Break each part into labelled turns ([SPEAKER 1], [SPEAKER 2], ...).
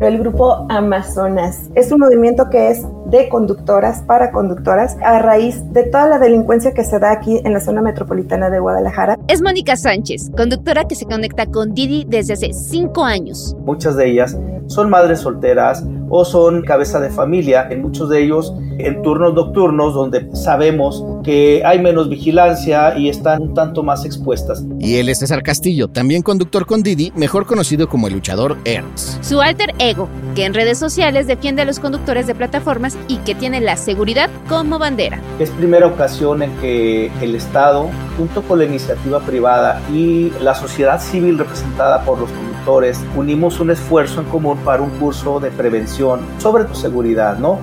[SPEAKER 1] El grupo Amazonas es un movimiento que es de conductoras para conductoras a raíz de toda la delincuencia que se da aquí en la zona metropolitana de Guadalajara.
[SPEAKER 2] Es Mónica Sánchez, conductora que se conecta con Didi desde hace cinco años.
[SPEAKER 3] Muchas de ellas son madres solteras o son cabeza de familia, en muchos de ellos en turnos nocturnos donde sabemos que hay menos vigilancia y están un tanto más expuestas.
[SPEAKER 4] Y él es César Castillo, también conductor con Didi, mejor conocido como el luchador Ernst.
[SPEAKER 2] Su alter ego, que en redes sociales defiende a los conductores de plataformas y que tiene la seguridad como bandera.
[SPEAKER 3] Es primera ocasión en que el Estado, junto con la iniciativa privada y la sociedad civil representada por los conductores, unimos un esfuerzo en común para un curso de prevención sobre tu seguridad, ¿no?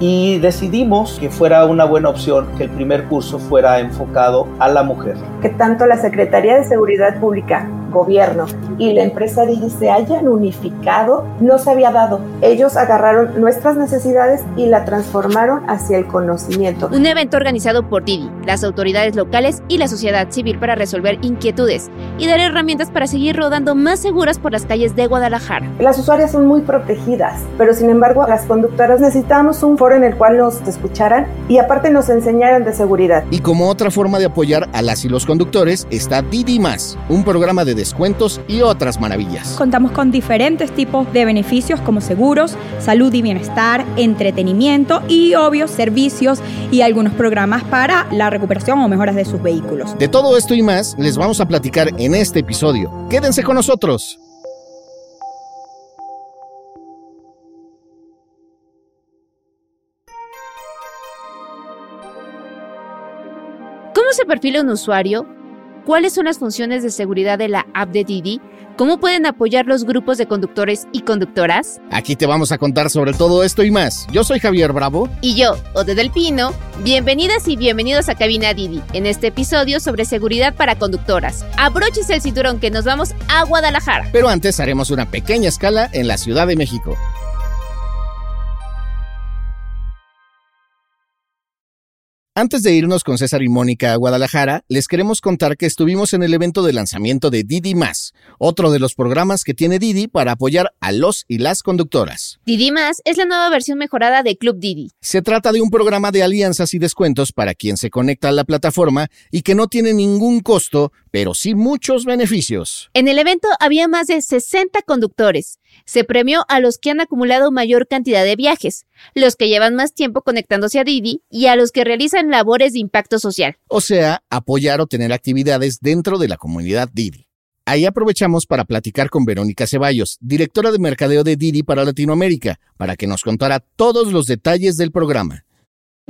[SPEAKER 3] y decidimos que fuera una buena opción que el primer curso fuera enfocado a la mujer.
[SPEAKER 1] Que tanto la Secretaría de Seguridad Pública gobierno y la empresa Didi se hayan unificado no se había dado. Ellos agarraron nuestras necesidades y la transformaron hacia el conocimiento.
[SPEAKER 2] Un evento organizado por Didi, las autoridades locales y la sociedad civil para resolver inquietudes y dar herramientas para seguir rodando más seguras por las calles de Guadalajara.
[SPEAKER 1] Las usuarias son muy protegidas, pero sin embargo las conductoras necesitamos un foro en el cual nos escucharan y aparte nos enseñaran de seguridad.
[SPEAKER 4] Y como otra forma de apoyar a las y los conductores está Didi Más, un programa de descuentos y otras maravillas.
[SPEAKER 5] Contamos con diferentes tipos de beneficios como seguros, salud y bienestar, entretenimiento y obvios servicios y algunos programas para la recuperación o mejoras de sus vehículos.
[SPEAKER 4] De todo esto y más les vamos a platicar en este episodio. Quédense con nosotros.
[SPEAKER 2] ¿Cómo se perfila un usuario? Cuáles son las funciones de seguridad de la app de Didi, cómo pueden apoyar los grupos de conductores y conductoras.
[SPEAKER 4] Aquí te vamos a contar sobre todo esto y más. Yo soy Javier Bravo.
[SPEAKER 2] Y yo, Ode del Pino. Bienvenidas y bienvenidos a Cabina Didi, en este episodio sobre seguridad para conductoras. Abróchese el cinturón que nos vamos a Guadalajara.
[SPEAKER 4] Pero antes haremos una pequeña escala en la Ciudad de México. Antes de irnos con César y Mónica a Guadalajara, les queremos contar que estuvimos en el evento de lanzamiento de Didi Más, otro de los programas que tiene Didi para apoyar a los y las conductoras.
[SPEAKER 2] Didi Más es la nueva versión mejorada de Club Didi.
[SPEAKER 4] Se trata de un programa de alianzas y descuentos para quien se conecta a la plataforma y que no tiene ningún costo, pero sí muchos beneficios.
[SPEAKER 2] En el evento había más de 60 conductores. Se premió a los que han acumulado mayor cantidad de viajes, los que llevan más tiempo conectándose a Didi y a los que realizan labores de impacto social.
[SPEAKER 4] O sea, apoyar o tener actividades dentro de la comunidad Didi. Ahí aprovechamos para platicar con Verónica Ceballos, directora de mercadeo de Didi para Latinoamérica, para que nos contara todos los detalles del programa.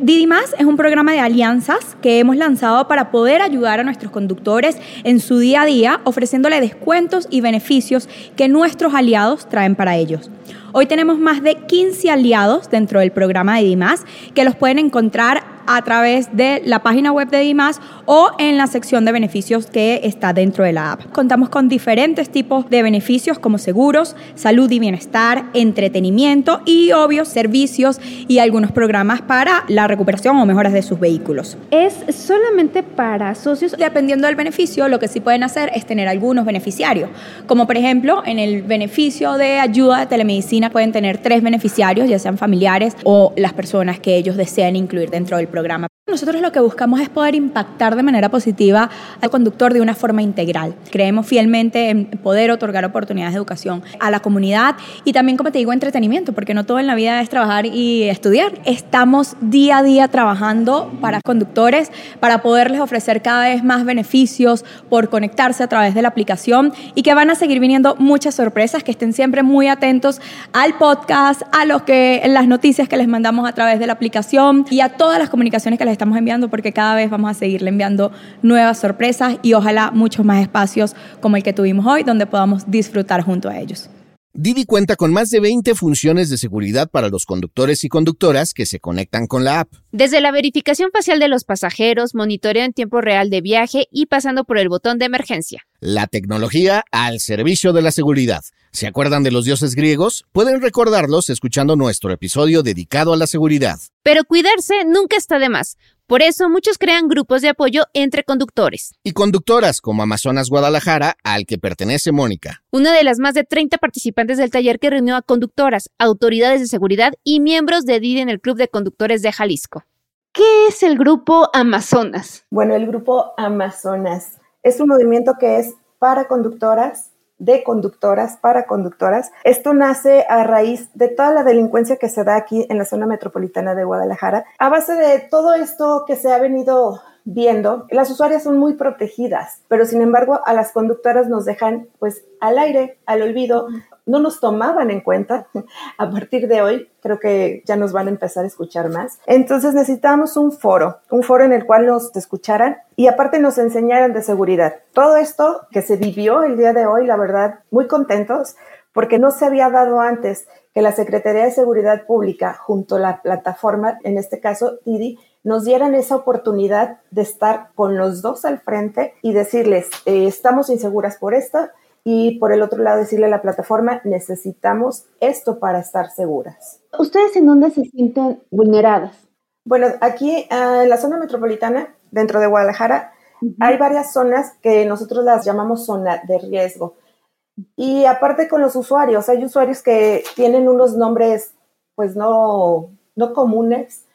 [SPEAKER 5] Didi Más es un programa de alianzas que hemos lanzado para poder ayudar a nuestros conductores en su día a día, ofreciéndole descuentos y beneficios que nuestros aliados traen para ellos. Hoy tenemos más de 15 aliados dentro del programa de Más que los pueden encontrar a través de la página web de Dimas o en la sección de beneficios que está dentro de la app. Contamos con diferentes tipos de beneficios como seguros, salud y bienestar, entretenimiento y obvios servicios y algunos programas para la recuperación o mejoras de sus vehículos. Es solamente para socios. Dependiendo del beneficio, lo que sí pueden hacer es tener algunos beneficiarios, como por ejemplo en el beneficio de ayuda de telemedicina pueden tener tres beneficiarios, ya sean familiares o las personas que ellos desean incluir dentro del programa programa. Nosotros lo que buscamos es poder impactar de manera positiva al conductor de una forma integral. Creemos fielmente en poder otorgar oportunidades de educación a la comunidad y también, como te digo, entretenimiento, porque no todo en la vida es trabajar y estudiar. Estamos día a día trabajando para conductores, para poderles ofrecer cada vez más beneficios por conectarse a través de la aplicación y que van a seguir viniendo muchas sorpresas, que estén siempre muy atentos al podcast, a los que, las noticias que les mandamos a través de la aplicación y a todas las comunicaciones que les estamos enviando porque cada vez vamos a seguirle enviando nuevas sorpresas y ojalá muchos más espacios como el que tuvimos hoy donde podamos disfrutar junto a ellos.
[SPEAKER 4] Didi cuenta con más de 20 funciones de seguridad para los conductores y conductoras que se conectan con la app.
[SPEAKER 6] Desde la verificación facial de los pasajeros, monitoreo en tiempo real de viaje y pasando por el botón de emergencia.
[SPEAKER 4] La tecnología al servicio de la seguridad. ¿Se acuerdan de los dioses griegos? Pueden recordarlos escuchando nuestro episodio dedicado a la seguridad.
[SPEAKER 6] Pero cuidarse nunca está de más. Por eso muchos crean grupos de apoyo entre conductores.
[SPEAKER 4] Y conductoras como Amazonas Guadalajara, al que pertenece Mónica.
[SPEAKER 6] Una de las más de 30 participantes del taller que reunió a conductoras, autoridades de seguridad y miembros de Didi en el Club de Conductores de Jalisco. ¿Qué es el grupo Amazonas?
[SPEAKER 1] Bueno, el grupo Amazonas es un movimiento que es para conductoras de conductoras para conductoras. Esto nace a raíz de toda la delincuencia que se da aquí en la zona metropolitana de Guadalajara. A base de todo esto que se ha venido viendo, las usuarias son muy protegidas, pero sin embargo a las conductoras nos dejan pues al aire, al olvido, no nos tomaban en cuenta. A partir de hoy creo que ya nos van a empezar a escuchar más. Entonces necesitamos un foro, un foro en el cual nos escucharan y aparte nos enseñaran de seguridad. Todo esto que se vivió el día de hoy, la verdad, muy contentos porque no se había dado antes que la Secretaría de Seguridad Pública junto a la plataforma, en este caso Didi, nos dieran esa oportunidad de estar con los dos al frente y decirles, eh, estamos inseguras por esto, y por el otro lado decirle a la plataforma, necesitamos esto para estar seguras.
[SPEAKER 6] ¿Ustedes en dónde se sienten vulneradas?
[SPEAKER 1] Bueno, aquí ah, en la zona metropolitana, dentro de Guadalajara, hay varias zonas que nosotros las llamamos zona de riesgo. Y aparte con los usuarios, hay usuarios que tienen unos nombres pues no, no comunes.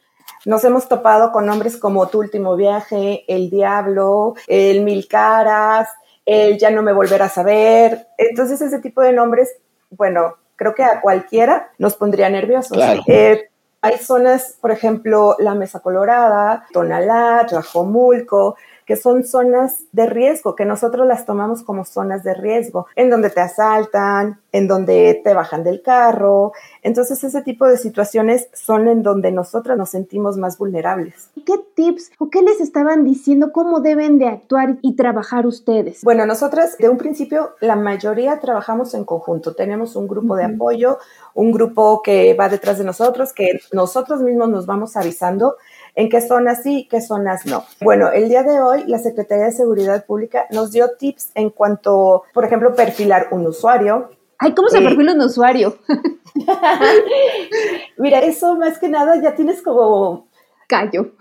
[SPEAKER 1] Nos hemos topado con nombres como Tu Último Viaje, El Diablo, El Mil Caras, él ya no me volverá a saber. Entonces ese tipo de nombres, bueno, creo que a cualquiera nos pondría nerviosos. Eh, hay zonas, por ejemplo, la Mesa Colorada, Tonalá, Rajomulco, que son zonas de riesgo, que nosotros las tomamos como zonas de riesgo, en donde te asaltan, en donde te bajan del carro. Entonces ese tipo de situaciones son en donde nosotras nos sentimos más vulnerables.
[SPEAKER 6] ¿Qué tips o qué les estaban diciendo cómo deben de actuar y trabajar ustedes?
[SPEAKER 1] Bueno, nosotras de un principio la mayoría trabajamos en conjunto. Tenemos un grupo de apoyo, un grupo que va detrás de nosotros, que nosotros mismos nos vamos avisando en qué zonas sí, qué zonas no. Bueno, el día de hoy la Secretaría de Seguridad Pública nos dio tips en cuanto, por ejemplo, perfilar un usuario.
[SPEAKER 6] Ay, ¿cómo se eh, perfila un usuario?
[SPEAKER 1] Mira, eso más que nada ya tienes como
[SPEAKER 6] callo.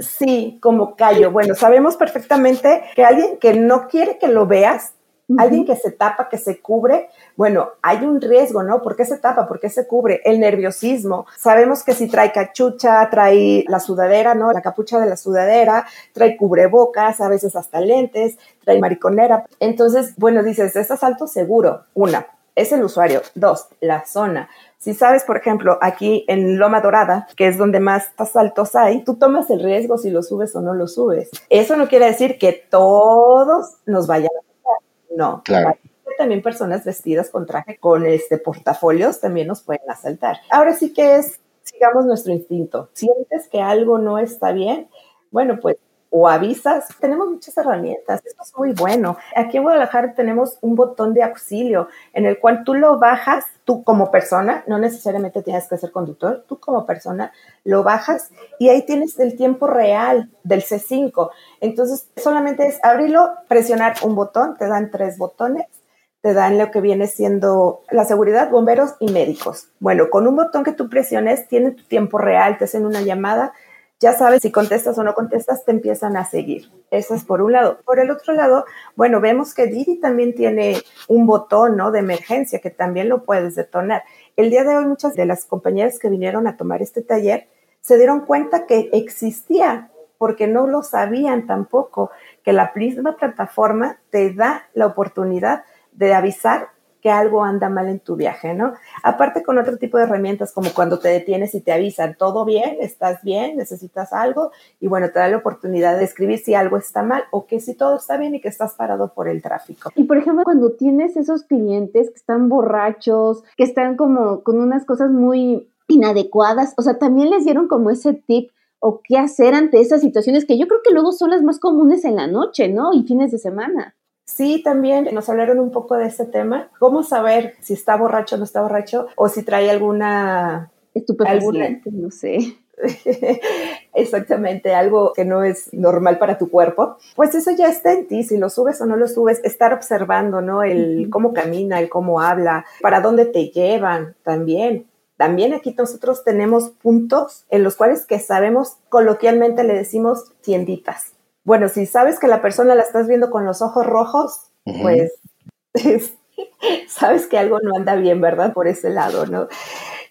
[SPEAKER 1] Sí, como callo. Bueno, sabemos perfectamente que alguien que no quiere que lo veas, alguien que se tapa, que se cubre, bueno, hay un riesgo, ¿no? ¿Por qué se tapa? ¿Por qué se cubre? El nerviosismo. Sabemos que si trae cachucha, trae la sudadera, ¿no? La capucha de la sudadera, trae cubrebocas, a veces hasta lentes, trae mariconera. Entonces, bueno, dices, es asalto seguro. Una, es el usuario. Dos, la zona. Si sabes, por ejemplo, aquí en Loma Dorada, que es donde más asaltos hay, tú tomas el riesgo si lo subes o no lo subes. Eso no quiere decir que todos nos vayan no, claro. También personas vestidas con traje, con este portafolios, también nos pueden asaltar. Ahora sí que es, sigamos nuestro instinto. Sientes que algo no está bien, bueno, pues o avisas. Tenemos muchas herramientas, esto es muy bueno. Aquí en Guadalajara tenemos un botón de auxilio en el cual tú lo bajas, tú como persona, no necesariamente tienes que ser conductor, tú como persona lo bajas y ahí tienes el tiempo real del C5. Entonces solamente es abrirlo, presionar un botón, te dan tres botones te dan lo que viene siendo la seguridad, bomberos y médicos. Bueno, con un botón que tú presiones, tiene tu tiempo real, te hacen una llamada, ya sabes si contestas o no contestas, te empiezan a seguir. Eso es por un lado. Por el otro lado, bueno, vemos que Didi también tiene un botón, ¿no? De emergencia que también lo puedes detonar. El día de hoy muchas de las compañeras que vinieron a tomar este taller se dieron cuenta que existía porque no lo sabían tampoco, que la misma plataforma te da la oportunidad de avisar que algo anda mal en tu viaje, ¿no? Aparte con otro tipo de herramientas como cuando te detienes y te avisan, todo bien, estás bien, necesitas algo y bueno, te da la oportunidad de escribir si algo está mal o que si todo está bien y que estás parado por el tráfico.
[SPEAKER 6] Y por ejemplo, cuando tienes esos clientes que están borrachos, que están como con unas cosas muy inadecuadas, o sea, también les dieron como ese tip o qué hacer ante esas situaciones que yo creo que luego son las más comunes en la noche, ¿no? Y fines de semana.
[SPEAKER 1] Sí, también nos hablaron un poco de ese tema. ¿Cómo saber si está borracho o no está borracho? O si trae alguna...
[SPEAKER 6] Estupefaciente, no sé.
[SPEAKER 1] exactamente algo que no es normal para tu cuerpo, pues eso ya está en ti, si lo subes o no lo subes, estar observando, ¿no? El cómo camina, el cómo habla, para dónde te llevan también. También aquí nosotros tenemos puntos en los cuales que sabemos, coloquialmente le decimos tienditas. Bueno, si sabes que la persona la estás viendo con los ojos rojos, pues sabes que algo no anda bien, ¿verdad? Por ese lado, ¿no?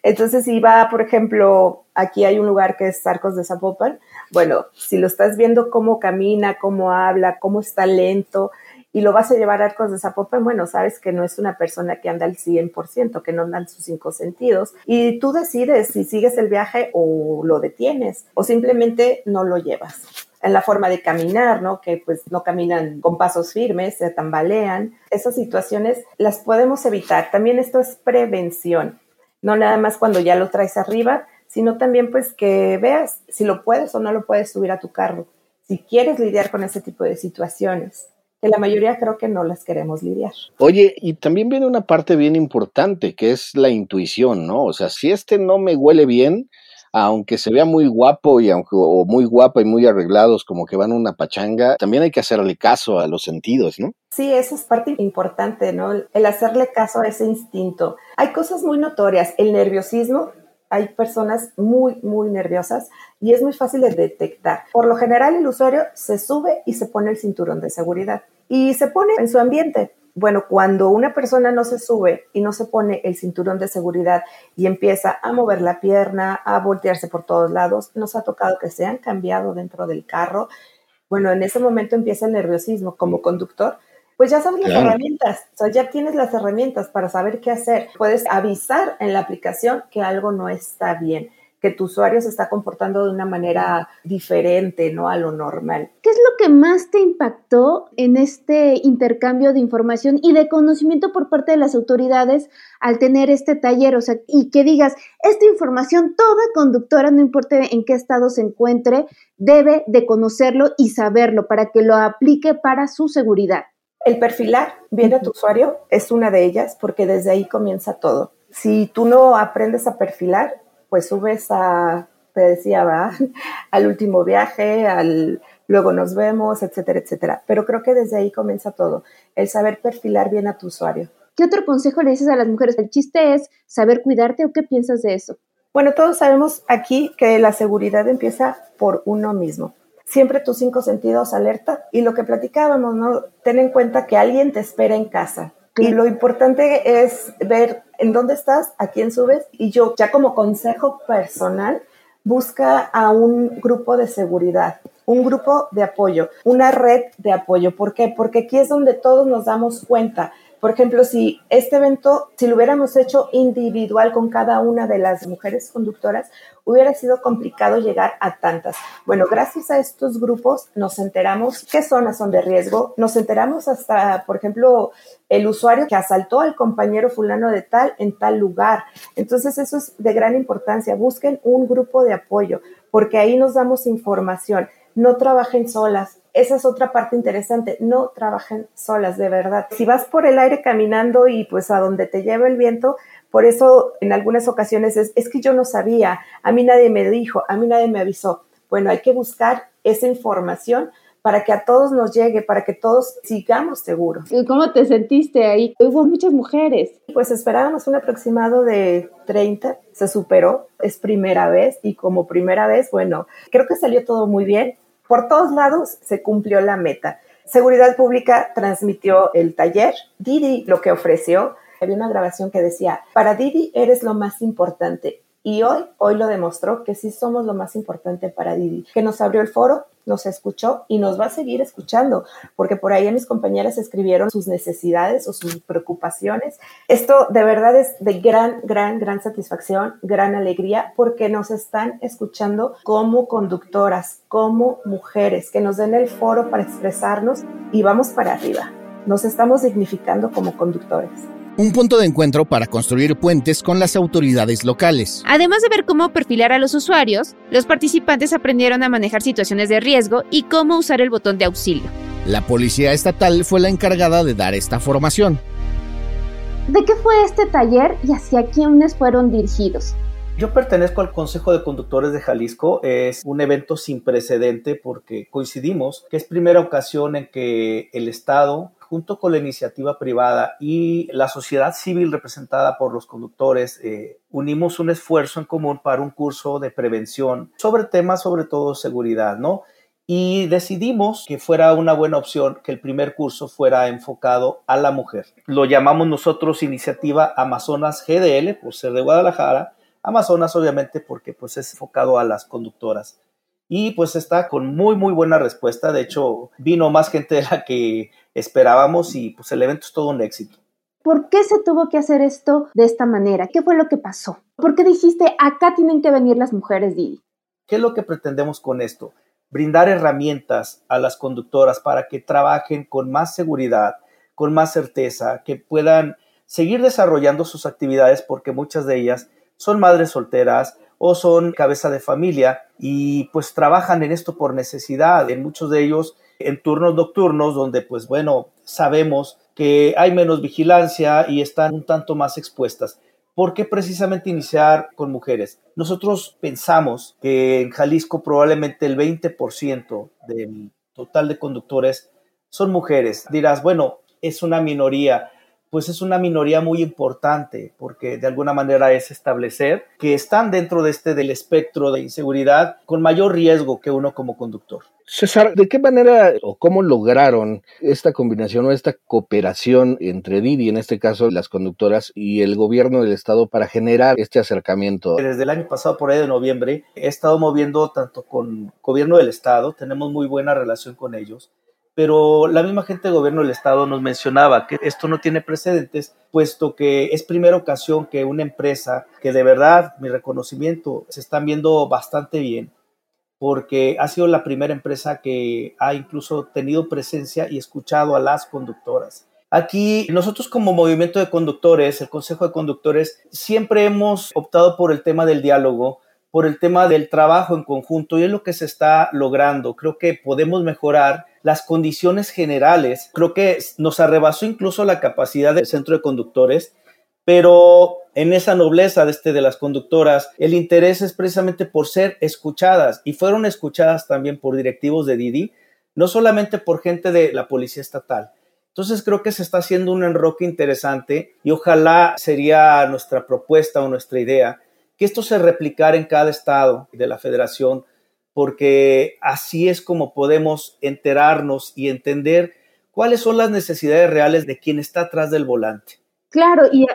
[SPEAKER 1] Entonces, si va, por ejemplo, aquí hay un lugar que es Arcos de Zapopan, bueno, si lo estás viendo cómo camina, cómo habla, cómo está lento, y lo vas a llevar a Arcos de Zapopan, bueno, sabes que no es una persona que anda al 100%, que no anda sus cinco sentidos, y tú decides si sigues el viaje o lo detienes, o simplemente no lo llevas en la forma de caminar, ¿no? Que pues no caminan con pasos firmes, se tambalean. Esas situaciones las podemos evitar. También esto es prevención no nada más cuando ya lo traes arriba, sino también pues que veas si lo puedes o no lo puedes subir a tu carro, si quieres lidiar con ese tipo de situaciones, que la mayoría creo que no las queremos lidiar.
[SPEAKER 4] Oye, y también viene una parte bien importante, que es la intuición, ¿no? O sea, si este no me huele bien, aunque se vea muy guapo y aunque o muy guapa y muy arreglados como que van una pachanga, también hay que hacerle caso a los sentidos, ¿no?
[SPEAKER 1] Sí, esa es parte importante, ¿no? El hacerle caso a ese instinto. Hay cosas muy notorias, el nerviosismo, hay personas muy, muy nerviosas y es muy fácil de detectar. Por lo general, el usuario se sube y se pone el cinturón de seguridad y se pone en su ambiente bueno, cuando una persona no se sube y no se pone el cinturón de seguridad y empieza a mover la pierna, a voltearse por todos lados, nos ha tocado que se han cambiado dentro del carro. Bueno, en ese momento empieza el nerviosismo como conductor. Pues ya sabes las herramientas, o sea, ya tienes las herramientas para saber qué hacer. Puedes avisar en la aplicación que algo no está bien que tu usuario se está comportando de una manera diferente, ¿no? A lo normal.
[SPEAKER 6] ¿Qué es lo que más te impactó en este intercambio de información y de conocimiento por parte de las autoridades al tener este taller? O sea, y que digas, esta información toda conductora, no importa en qué estado se encuentre, debe de conocerlo y saberlo para que lo aplique para su seguridad.
[SPEAKER 1] El perfilar bien a tu usuario es una de ellas porque desde ahí comienza todo. Si tú no aprendes a perfilar, pues subes a, te decía, va, al último viaje, al luego nos vemos, etcétera, etcétera. Pero creo que desde ahí comienza todo, el saber perfilar bien a tu usuario.
[SPEAKER 6] ¿Qué otro consejo le dices a las mujeres? El chiste es saber cuidarte o qué piensas de eso.
[SPEAKER 1] Bueno, todos sabemos aquí que la seguridad empieza por uno mismo. Siempre tus cinco sentidos alerta y lo que platicábamos, ¿no? Ten en cuenta que alguien te espera en casa, y lo importante es ver en dónde estás, a quién subes. Y yo, ya como consejo personal, busca a un grupo de seguridad, un grupo de apoyo, una red de apoyo. ¿Por qué? Porque aquí es donde todos nos damos cuenta por ejemplo, si este evento, si lo hubiéramos hecho individual con cada una de las mujeres conductoras, hubiera sido complicado llegar a tantas. Bueno, gracias a estos grupos nos enteramos qué zonas son de riesgo, nos enteramos hasta, por ejemplo, el usuario que asaltó al compañero fulano de tal en tal lugar. Entonces, eso es de gran importancia. Busquen un grupo de apoyo, porque ahí nos damos información. No trabajen solas, esa es otra parte interesante, no trabajen solas, de verdad. Si vas por el aire caminando y pues a donde te lleva el viento, por eso en algunas ocasiones es, es que yo no sabía, a mí nadie me dijo, a mí nadie me avisó. Bueno, hay que buscar esa información para que a todos nos llegue, para que todos sigamos seguros.
[SPEAKER 6] ¿Y cómo te sentiste ahí? Hubo muchas mujeres.
[SPEAKER 1] Pues esperábamos un aproximado de 30, se superó, es primera vez y como primera vez, bueno, creo que salió todo muy bien por todos lados se cumplió la meta. Seguridad Pública transmitió el taller, Didi lo que ofreció, había una grabación que decía, para Didi eres lo más importante. Y hoy, hoy lo demostró que sí somos lo más importante para Didi, que nos abrió el foro, nos escuchó y nos va a seguir escuchando, porque por ahí mis compañeras escribieron sus necesidades o sus preocupaciones. Esto de verdad es de gran, gran, gran satisfacción, gran alegría, porque nos están escuchando como conductoras, como mujeres, que nos den el foro para expresarnos y vamos para arriba. Nos estamos dignificando como conductores
[SPEAKER 4] un punto de encuentro para construir puentes con las autoridades locales.
[SPEAKER 7] Además de ver cómo perfilar a los usuarios, los participantes aprendieron a manejar situaciones de riesgo y cómo usar el botón de auxilio.
[SPEAKER 4] La policía estatal fue la encargada de dar esta formación.
[SPEAKER 6] ¿De qué fue este taller y hacia quiénes fueron dirigidos?
[SPEAKER 3] Yo pertenezco al Consejo de Conductores de Jalisco. Es un evento sin precedente porque coincidimos que es primera ocasión en que el Estado, junto con la iniciativa privada y la sociedad civil representada por los conductores, eh, unimos un esfuerzo en común para un curso de prevención sobre temas, sobre todo seguridad, ¿no? y decidimos que fuera una buena opción que el primer curso fuera enfocado a la mujer. Lo llamamos nosotros iniciativa Amazonas GDL por ser de Guadalajara Amazonas obviamente porque pues es enfocado a las conductoras. Y pues está con muy muy buena respuesta, de hecho vino más gente de la que esperábamos y pues el evento es todo un éxito.
[SPEAKER 6] ¿Por qué se tuvo que hacer esto de esta manera? ¿Qué fue lo que pasó? ¿Por qué dijiste acá tienen que venir las mujeres, Didi?
[SPEAKER 3] ¿Qué es lo que pretendemos con esto? Brindar herramientas a las conductoras para que trabajen con más seguridad, con más certeza, que puedan seguir desarrollando sus actividades porque muchas de ellas son madres solteras o son cabeza de familia y pues trabajan en esto por necesidad, en muchos de ellos en turnos nocturnos donde pues bueno, sabemos que hay menos vigilancia y están un tanto más expuestas. ¿Por qué precisamente iniciar con mujeres? Nosotros pensamos que en Jalisco probablemente el 20% del total de conductores son mujeres. Dirás, bueno, es una minoría pues es una minoría muy importante porque de alguna manera es establecer que están dentro de este del espectro de inseguridad con mayor riesgo que uno como conductor.
[SPEAKER 4] César, ¿de qué manera o cómo lograron esta combinación o esta cooperación entre Didi, en este caso las conductoras, y el gobierno del estado para generar este acercamiento?
[SPEAKER 3] Desde el año pasado, por ahí de noviembre, he estado moviendo tanto con gobierno del estado, tenemos muy buena relación con ellos, pero la misma gente del gobierno del estado nos mencionaba que esto no tiene precedentes, puesto que es primera ocasión que una empresa que de verdad, mi reconocimiento, se están viendo bastante bien, porque ha sido la primera empresa que ha incluso tenido presencia y escuchado a las conductoras. Aquí nosotros como movimiento de conductores, el Consejo de Conductores, siempre hemos optado por el tema del diálogo, por el tema del trabajo en conjunto y es lo que se está logrando. Creo que podemos mejorar las condiciones generales. Creo que nos arrebasó incluso la capacidad del centro de conductores, pero en esa nobleza de, este, de las conductoras, el interés es precisamente por ser escuchadas y fueron escuchadas también por directivos de Didi, no solamente por gente de la policía estatal. Entonces creo que se está haciendo un enroque interesante y ojalá sería nuestra propuesta o nuestra idea que esto se replicara en cada estado de la federación porque así es como podemos enterarnos y entender cuáles son las necesidades reales de quien está atrás del volante.
[SPEAKER 6] Claro, y,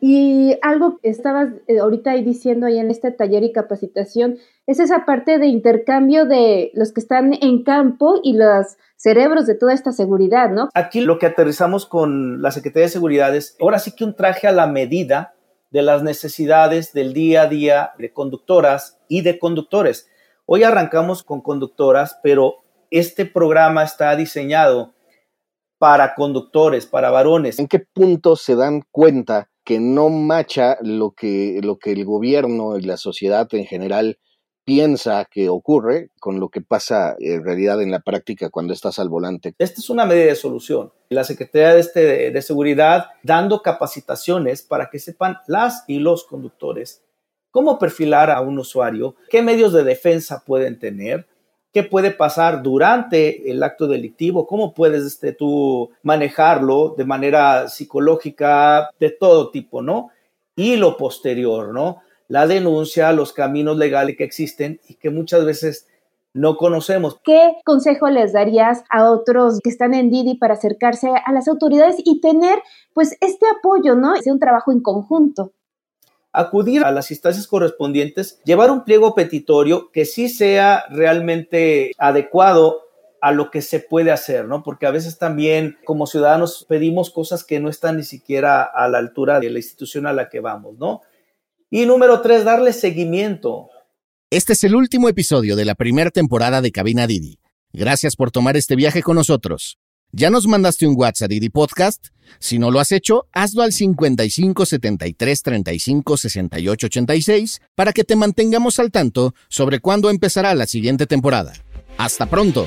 [SPEAKER 6] y algo que estabas eh, ahorita ahí diciendo ahí en este taller y capacitación, es esa parte de intercambio de los que están en campo y los cerebros de toda esta seguridad, ¿no?
[SPEAKER 3] Aquí lo que aterrizamos con la Secretaría de Seguridad es ahora sí que un traje a la medida de las necesidades del día a día de conductoras y de conductores Hoy arrancamos con conductoras, pero este programa está diseñado para conductores, para varones.
[SPEAKER 4] ¿En qué punto se dan cuenta que no macha lo que, lo que el gobierno y la sociedad en general piensa que ocurre con lo que pasa en realidad en la práctica cuando estás al volante.
[SPEAKER 3] Esta es una medida de solución. La Secretaría de, este, de Seguridad dando capacitaciones para que sepan las y los conductores cómo perfilar a un usuario, qué medios de defensa pueden tener, qué puede pasar durante el acto delictivo, cómo puedes este, tú manejarlo de manera psicológica, de todo tipo, ¿no? Y lo posterior, ¿no? La denuncia, los caminos legales que existen y que muchas veces no conocemos.
[SPEAKER 6] ¿Qué consejo les darías a otros que están en Didi para acercarse a las autoridades y tener pues este apoyo, ¿no? Es un trabajo en conjunto
[SPEAKER 3] acudir a las instancias correspondientes, llevar un pliego petitorio que sí sea realmente adecuado a lo que se puede hacer, ¿no? Porque a veces también como ciudadanos pedimos cosas que no están ni siquiera a la altura de la institución a la que vamos, ¿no? Y número tres, darle seguimiento.
[SPEAKER 4] Este es el último episodio de la primera temporada de Cabina Didi. Gracias por tomar este viaje con nosotros. ¿Ya nos mandaste un WhatsApp Didi Podcast? Si no lo has hecho, hazlo al 55 73 35 68 86 para que te mantengamos al tanto sobre cuándo empezará la siguiente temporada. ¡Hasta pronto!